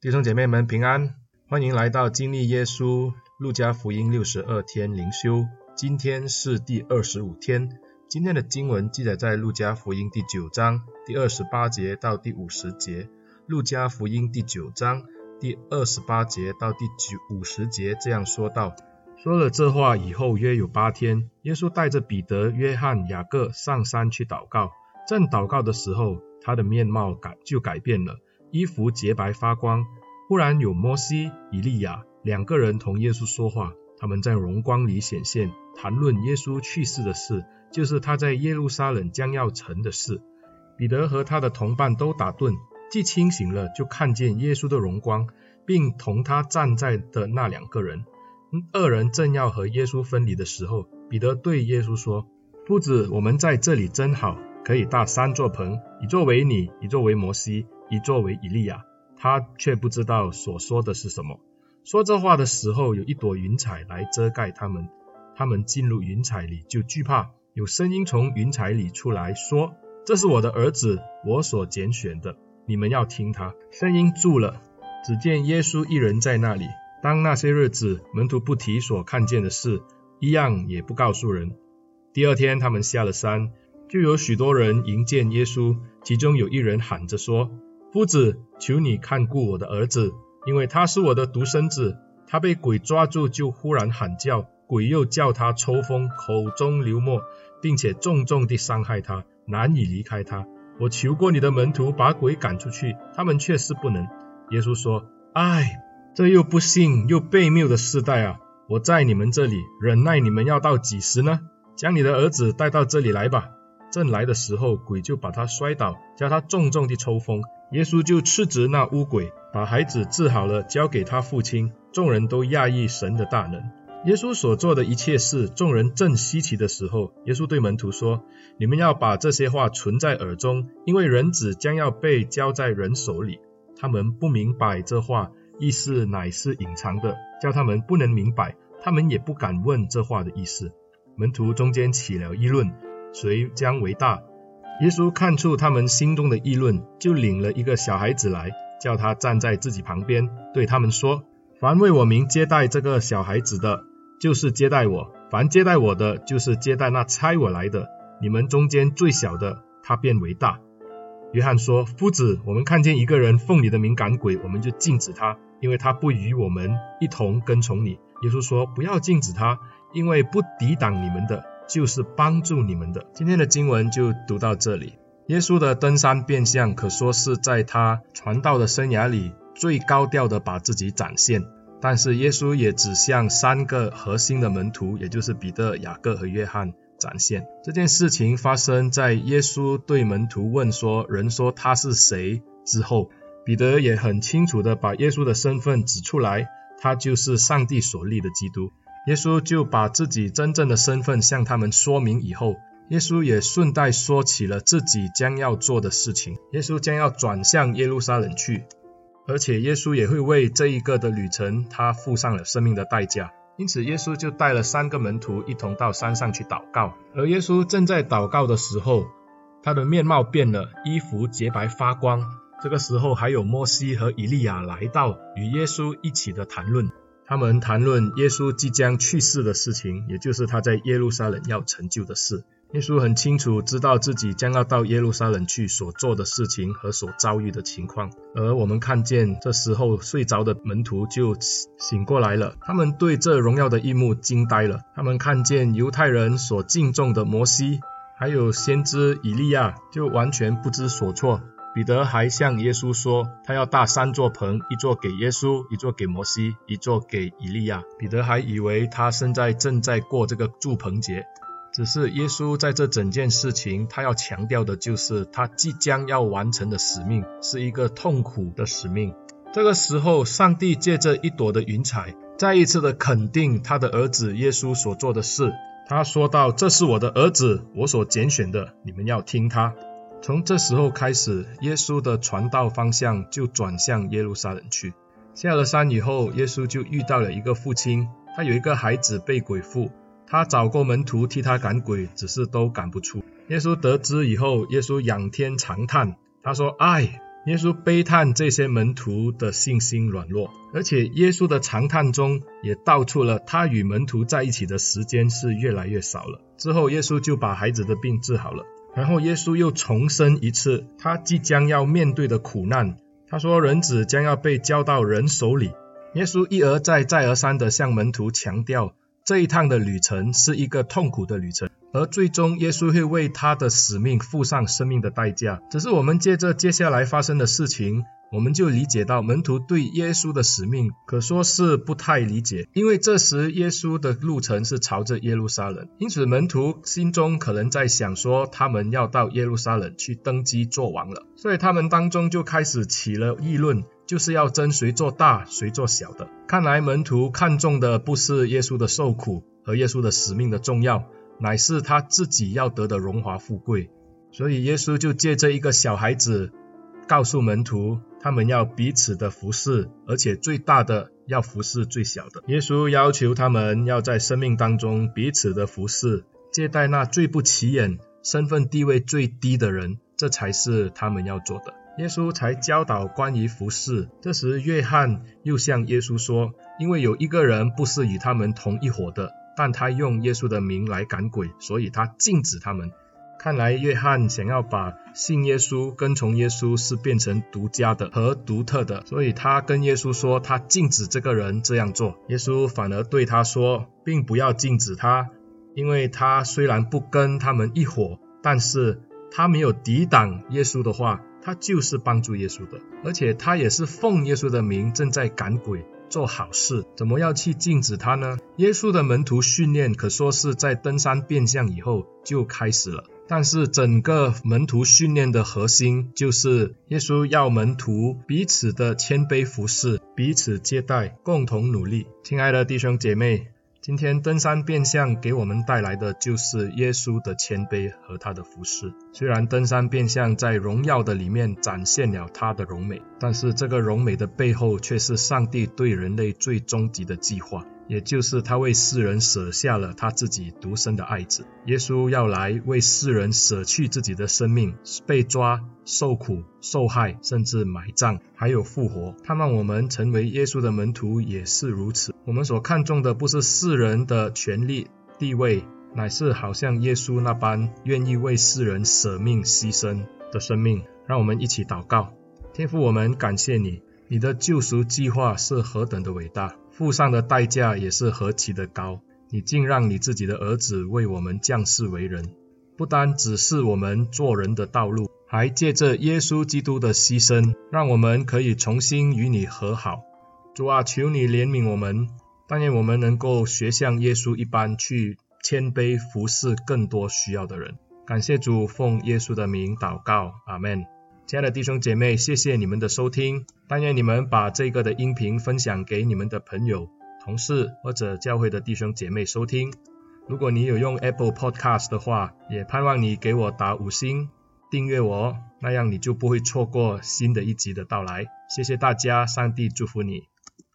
弟兄姐妹们平安，欢迎来到经历耶稣路加福音六十二天灵修。今天是第二十五天，今天的经文记载在路加福音第九章第二十八节到第五十节。路加福音第九章第二十八节到第九五十节这样说道：说了这话以后，约有八天，耶稣带着彼得、约翰、雅各上山去祷告。正祷告的时候，他的面貌改就改变了。衣服洁白发光，忽然有摩西、以利亚两个人同耶稣说话，他们在荣光里显现，谈论耶稣去世的事，就是他在耶路撒冷将要成的事。彼得和他的同伴都打盹，既清醒了，就看见耶稣的荣光，并同他站在的那两个人。二人正要和耶稣分离的时候，彼得对耶稣说：“夫子，我们在这里真好，可以搭三座棚，一座为你，一座为摩西。”一座为以利亚，他却不知道所说的是什么。说这话的时候，有一朵云彩来遮盖他们。他们进入云彩里就惧怕。有声音从云彩里出来说：“这是我的儿子，我所拣选的，你们要听他。”声音住了，只见耶稣一人在那里。当那些日子，门徒不提所看见的事，一样也不告诉人。第二天，他们下了山，就有许多人迎见耶稣，其中有一人喊着说。夫子，求你看顾我的儿子，因为他是我的独生子。他被鬼抓住，就忽然喊叫，鬼又叫他抽风，口中流沫，并且重重地伤害他，难以离开他。我求过你的门徒把鬼赶出去，他们却是不能。耶稣说：“唉，这又不信又悖谬的世代啊！我在你们这里忍耐你们要到几时呢？将你的儿子带到这里来吧。”正来的时候，鬼就把他摔倒，叫他重重地抽风。耶稣就斥责那污鬼，把孩子治好了，交给他父亲。众人都讶异神的大能。耶稣所做的一切事，众人正稀奇的时候，耶稣对门徒说：“你们要把这些话存在耳中，因为人子将要被交在人手里。”他们不明白这话，意思乃是隐藏的，叫他们不能明白。他们也不敢问这话的意思。门徒中间起了议论，谁将为大？耶稣看出他们心中的议论，就领了一个小孩子来，叫他站在自己旁边，对他们说：“凡为我名接待这个小孩子的，就是接待我；凡接待我的，就是接待那差我来的。你们中间最小的，他便为大。”约翰说：“夫子，我们看见一个人奉你的名赶鬼，我们就禁止他，因为他不与我们一同跟从你。”耶稣说：“不要禁止他，因为不抵挡你们的。”就是帮助你们的。今天的经文就读到这里。耶稣的登山变相可说是在他传道的生涯里最高调的把自己展现。但是耶稣也只向三个核心的门徒，也就是彼得、雅各和约翰展现。这件事情发生在耶稣对门徒问说：“人说他是谁？”之后，彼得也很清楚地把耶稣的身份指出来，他就是上帝所立的基督。耶稣就把自己真正的身份向他们说明以后，耶稣也顺带说起了自己将要做的事情。耶稣将要转向耶路撒冷去，而且耶稣也会为这一个的旅程，他付上了生命的代价。因此，耶稣就带了三个门徒一同到山上去祷告。而耶稣正在祷告的时候，他的面貌变了，衣服洁白发光。这个时候，还有摩西和以利亚来到，与耶稣一起的谈论。他们谈论耶稣即将去世的事情，也就是他在耶路撒冷要成就的事。耶稣很清楚知道自己将要到耶路撒冷去所做的事情和所遭遇的情况。而我们看见这时候睡着的门徒就醒过来了，他们对这荣耀的一幕惊呆了。他们看见犹太人所敬重的摩西，还有先知以利亚，就完全不知所措。彼得还向耶稣说，他要搭三座棚，一座给耶稣，一座给摩西，一座给以利亚。彼得还以为他现在正在过这个住棚节，只是耶稣在这整件事情，他要强调的就是他即将要完成的使命，是一个痛苦的使命。这个时候，上帝借着一朵的云彩，再一次的肯定他的儿子耶稣所做的事。他说道：“这是我的儿子，我所拣选的，你们要听他。”从这时候开始，耶稣的传道方向就转向耶路撒冷去。下了山以后，耶稣就遇到了一个父亲，他有一个孩子被鬼附，他找过门徒替他赶鬼，只是都赶不出。耶稣得知以后，耶稣仰天长叹，他说：“唉，耶稣悲叹这些门徒的信心软弱，而且耶稣的长叹中也道出了他与门徒在一起的时间是越来越少了。之后，耶稣就把孩子的病治好了。然后，耶稣又重申一次他即将要面对的苦难。他说：“人子将要被交到人手里。”耶稣一而再、再而三地向门徒强调，这一趟的旅程是一个痛苦的旅程。而最终，耶稣会为他的使命付上生命的代价。只是我们借着接下来发生的事情，我们就理解到门徒对耶稣的使命可说是不太理解，因为这时耶稣的路程是朝着耶路撒冷，因此门徒心中可能在想说，他们要到耶路撒冷去登基做王了，所以他们当中就开始起了议论，就是要争谁做大，谁做小的。看来门徒看重的不是耶稣的受苦和耶稣的使命的重要。乃是他自己要得的荣华富贵，所以耶稣就借着一个小孩子，告诉门徒，他们要彼此的服侍，而且最大的要服侍最小的。耶稣要求他们要在生命当中彼此的服侍，接待那最不起眼、身份地位最低的人，这才是他们要做的。耶稣才教导关于服侍。这时，约翰又向耶稣说：“因为有一个人不是与他们同一伙的。”但他用耶稣的名来赶鬼，所以他禁止他们。看来约翰想要把信耶稣、跟从耶稣是变成独家的和独特的，所以他跟耶稣说，他禁止这个人这样做。耶稣反而对他说，并不要禁止他，因为他虽然不跟他们一伙，但是他没有抵挡耶稣的话，他就是帮助耶稣的，而且他也是奉耶稣的名正在赶鬼。做好事，怎么要去禁止他呢？耶稣的门徒训练可说是在登山变相以后就开始了，但是整个门徒训练的核心就是耶稣要门徒彼此的谦卑服侍，彼此接待，共同努力。亲爱的弟兄姐妹。今天登山变相给我们带来的就是耶稣的谦卑和他的服饰。虽然登山变相在荣耀的里面展现了他的荣美，但是这个荣美的背后却是上帝对人类最终极的计划。也就是他为世人舍下了他自己独生的爱子，耶稣要来为世人舍去自己的生命，被抓、受苦、受害，甚至埋葬，还有复活。盼望我们成为耶稣的门徒也是如此。我们所看重的不是世人的权利、地位，乃是好像耶稣那般愿意为世人舍命牺牲的生命。让我们一起祷告，天父，我们感谢你，你的救赎计划是何等的伟大。付上的代价也是何其的高，你竟让你自己的儿子为我们降世为人，不单指示我们做人的道路，还借着耶稣基督的牺牲，让我们可以重新与你和好。主啊，求你怜悯我们，但愿我们能够学像耶稣一般去谦卑服侍更多需要的人。感谢主，奉耶稣的名祷告，阿门。亲爱的弟兄姐妹，谢谢你们的收听。但愿你们把这个的音频分享给你们的朋友、同事或者教会的弟兄姐妹收听。如果你有用 Apple Podcast 的话，也盼望你给我打五星，订阅我，那样你就不会错过新的一集的到来。谢谢大家，上帝祝福你。